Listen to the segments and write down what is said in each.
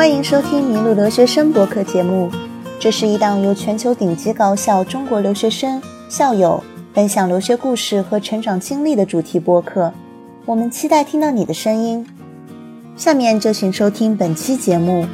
欢迎收听《麋鹿留学生》博客节目。这是一档由全球顶级高校中国留学生、校友分享留学故事和成长经历的主题播客。我们期待听到你的声音。下面就请收听本期节目。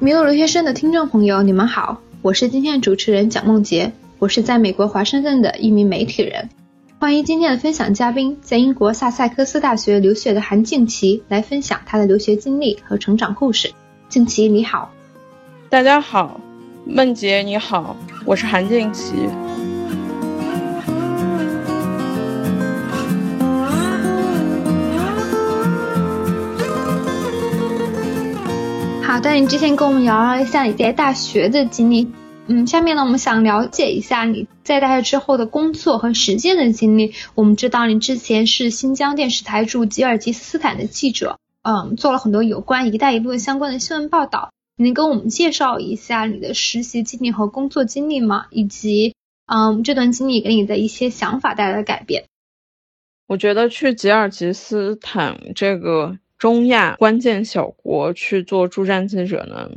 麋鹿留学生的听众朋友，你们好，我是今天的主持人蒋梦洁，我是在美国华盛顿的一名媒体人。欢迎今天的分享嘉宾，在英国萨塞克斯大学留学的韩静琪来分享她的留学经历和成长故事。静琪，你好。大家好，梦洁你好，我是韩静琪。好的，你之前跟我们聊了一下你在大学的经历。嗯，下面呢，我们想了解一下你在大学之后的工作和实践的经历。我们知道你之前是新疆电视台驻吉尔吉斯斯坦的记者，嗯，做了很多有关“一带一路”相关的新闻报道。你能跟我们介绍一下你的实习经历和工作经历吗？以及，嗯，这段经历给你的一些想法带来的改变？我觉得去吉尔吉斯斯坦这个中亚关键小国去做驻站记者呢。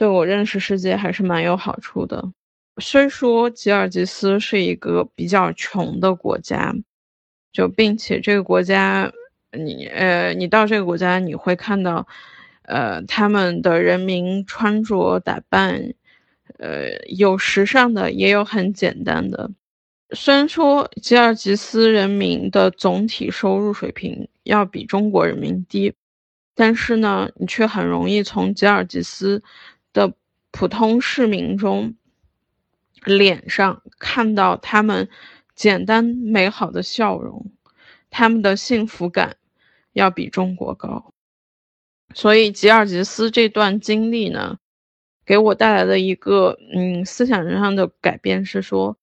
对我认识世界还是蛮有好处的。虽说吉尔吉斯是一个比较穷的国家，就并且这个国家，你呃，你到这个国家你会看到，呃，他们的人民穿着打扮，呃，有时尚的，也有很简单的。虽然说吉尔吉斯人民的总体收入水平要比中国人民低，但是呢，你却很容易从吉尔吉斯。的普通市民中，脸上看到他们简单美好的笑容，他们的幸福感要比中国高。所以吉尔吉斯这段经历呢，给我带来的一个嗯思想上的改变是说，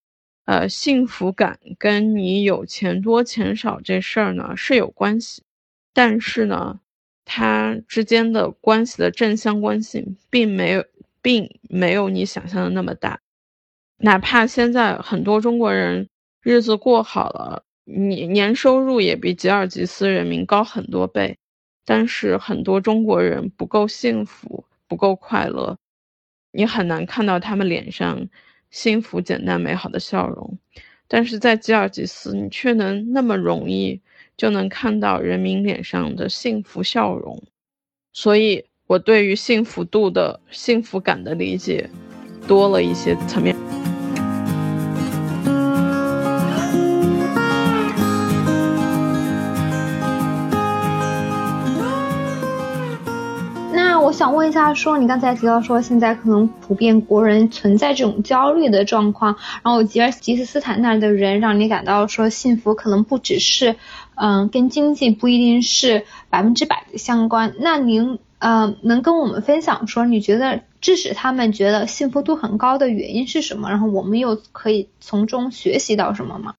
呃，幸福感跟你有钱多钱少这事儿呢是有关系，但是呢。它之间的关系的正相关性并没有，并没有你想象的那么大。哪怕现在很多中国人日子过好了，年年收入也比吉尔吉斯人民高很多倍，但是很多中国人不够幸福，不够快乐，你很难看到他们脸上幸福、简单、美好的笑容。但是在吉尔吉斯，你却能那么容易。就能看到人民脸上的幸福笑容，所以我对于幸福度的幸福感的理解多了一些层面。那我想问一下，说你刚才提到说现在可能普遍国人存在这种焦虑的状况，然后吉尔吉斯斯坦那儿的人让你感到说幸福可能不只是。嗯，跟经济不一定是百分之百的相关。那您呃，能跟我们分享说，你觉得致使他们觉得幸福度很高的原因是什么？然后我们又可以从中学习到什么吗？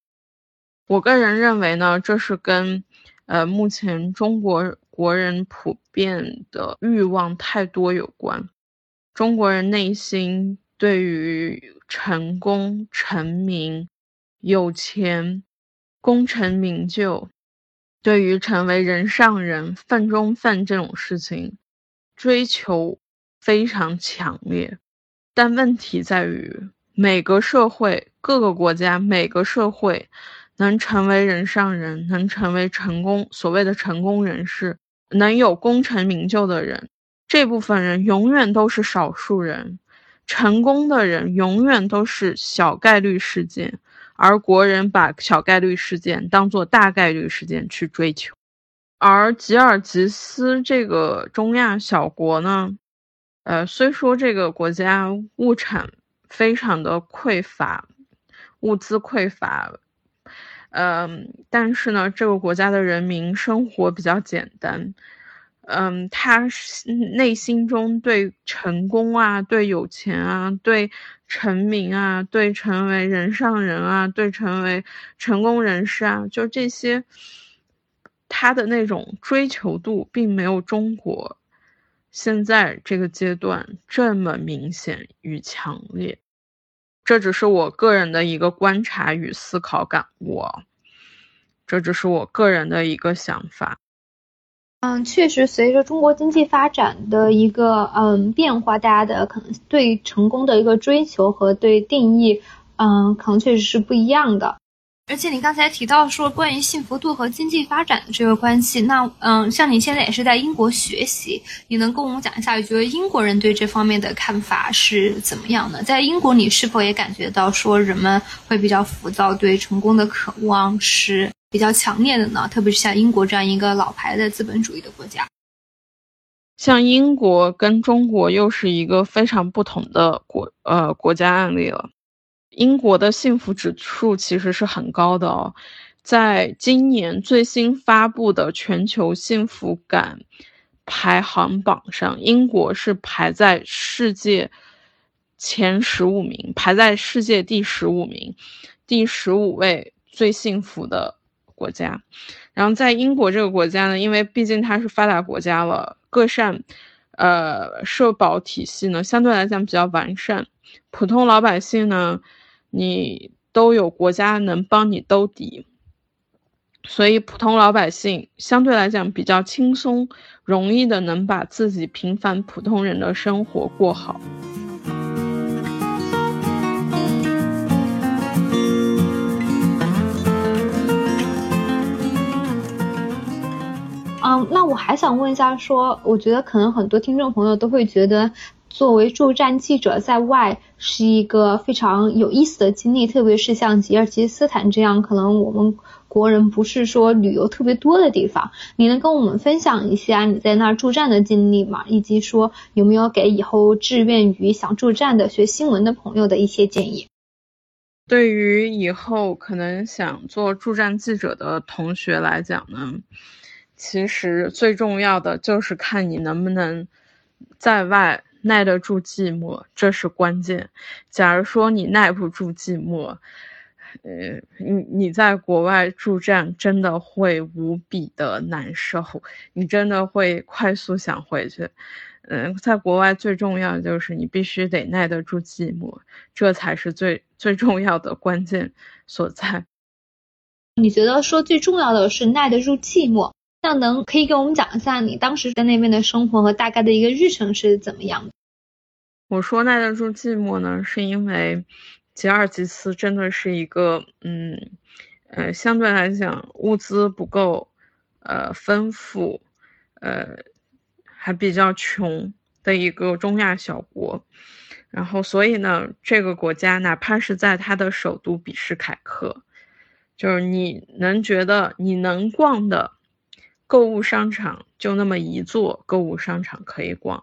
我个人认为呢，这是跟呃目前中国国人普遍的欲望太多有关。中国人内心对于成功、成名、有钱、功成名就。对于成为人上人、份中份这种事情，追求非常强烈。但问题在于，每个社会、各个国家、每个社会，能成为人上人、能成为成功所谓的成功人士、能有功成名就的人，这部分人永远都是少数人，成功的人永远都是小概率事件。而国人把小概率事件当做大概率事件去追求，而吉尔吉斯这个中亚小国呢，呃，虽说这个国家物产非常的匮乏，物资匮乏，嗯，但是呢，这个国家的人民生活比较简单。嗯，他内心中对成功啊，对有钱啊，对成名啊，对成为人上人啊，对成为成功人士啊，就这些，他的那种追求度并没有中国现在这个阶段这么明显与强烈。这只是我个人的一个观察与思考感悟。这只是我个人的一个想法。嗯，确实，随着中国经济发展的一个嗯变化，大家的可能对成功的一个追求和对定义，嗯，可能确实是不一样的。而且你刚才提到说关于幸福度和经济发展的这个关系，那嗯，像你现在也是在英国学习，你能跟我们讲一下，你觉得英国人对这方面的看法是怎么样的？在英国，你是否也感觉到说人们会比较浮躁，对成功的渴望是？比较强烈的呢，特别是像英国这样一个老牌的资本主义的国家，像英国跟中国又是一个非常不同的国呃国家案例了。英国的幸福指数其实是很高的哦，在今年最新发布的全球幸福感排行榜上，英国是排在世界前十五名，排在世界第十五名，第十五位最幸福的。国家，然后在英国这个国家呢，因为毕竟它是发达国家了，各项，呃，社保体系呢相对来讲比较完善，普通老百姓呢，你都有国家能帮你兜底，所以普通老百姓相对来讲比较轻松，容易的能把自己平凡普通人的生活过好。那我还想问一下，说我觉得可能很多听众朋友都会觉得，作为驻站记者在外是一个非常有意思的经历，特别是像吉尔吉斯斯坦这样可能我们国人不是说旅游特别多的地方，你能跟我们分享一下你在那儿驻站的经历吗？以及说有没有给以后志愿于想驻站的学新闻的朋友的一些建议？对于以后可能想做驻站记者的同学来讲呢？其实最重要的就是看你能不能在外耐得住寂寞，这是关键。假如说你耐不住寂寞，呃，你你在国外驻站真的会无比的难受，你真的会快速想回去。嗯，在国外最重要就是你必须得耐得住寂寞，这才是最最重要的关键所在。你觉得说最重要的是耐得住寂寞？那能可以给我们讲一下你当时在那边的生活和大概的一个日程是怎么样的？我说耐得住寂寞呢，是因为吉尔吉斯真的是一个嗯呃相对来讲物资不够呃丰富呃还比较穷的一个中亚小国，然后所以呢这个国家哪怕是在它的首都比什凯克，就是你能觉得你能逛的。购物商场就那么一座购物商场可以逛，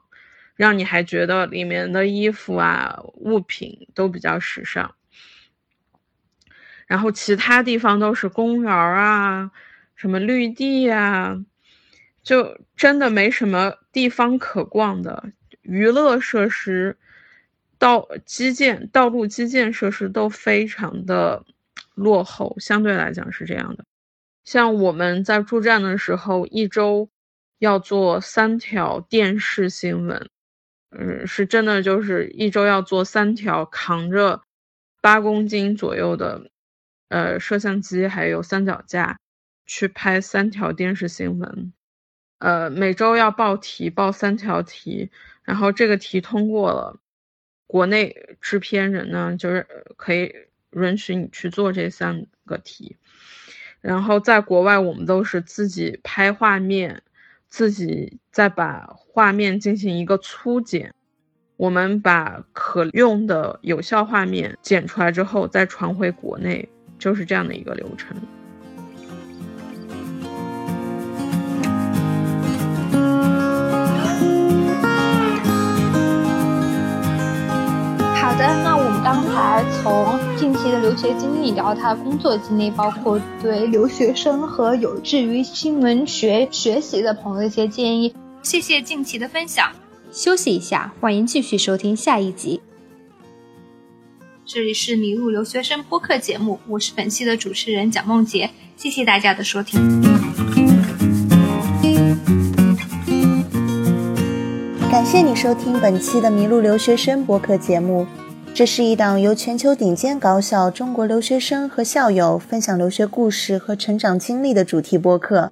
让你还觉得里面的衣服啊物品都比较时尚。然后其他地方都是公园啊，什么绿地呀，就真的没什么地方可逛的。娱乐设施、道基建、道路基建设施都非常的落后，相对来讲是这样的。像我们在驻站的时候，一周要做三条电视新闻，嗯，是真的，就是一周要做三条，扛着八公斤左右的呃摄像机，还有三脚架去拍三条电视新闻，呃，每周要报题，报三条题，然后这个题通过了，国内制片人呢就是可以允许你去做这三个题。然后在国外，我们都是自己拍画面，自己再把画面进行一个粗剪。我们把可用的有效画面剪出来之后，再传回国内，就是这样的一个流程。刚才从近期的留学经历聊他的工作经历，包括对留学生和有志于新闻学学习的朋友一些建议。谢谢近期的分享。休息一下，欢迎继续收听下一集。这里是迷路留学生播客节目，我是本期的主持人蒋梦洁，谢谢大家的收听。感谢你收听本期的迷路留学生播客节目。这是一档由全球顶尖高校中国留学生和校友分享留学故事和成长经历的主题播客。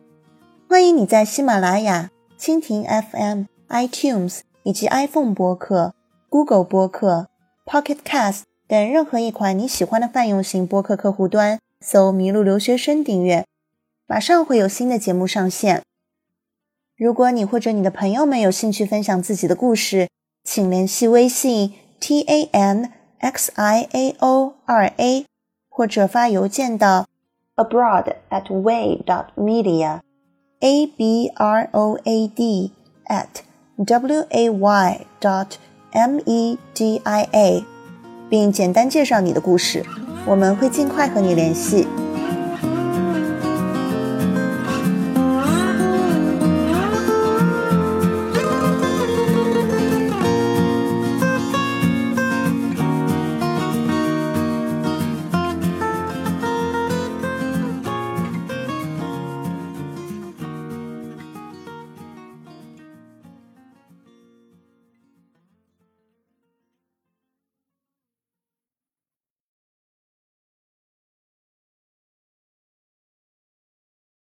欢迎你在喜马拉雅、蜻蜓 FM、iTunes 以及 iPhone 播客、Google 播客、Pocket Cast 等任何一款你喜欢的泛用型播客客户端搜“麋鹿留学生”订阅，马上会有新的节目上线。如果你或者你的朋友们有兴趣分享自己的故事，请联系微信。T a n x i a o 二 a，或者发邮件到 abroad at way dot media，a b r o a d at w a y dot m e d i a，并简单介绍你的故事，我们会尽快和你联系。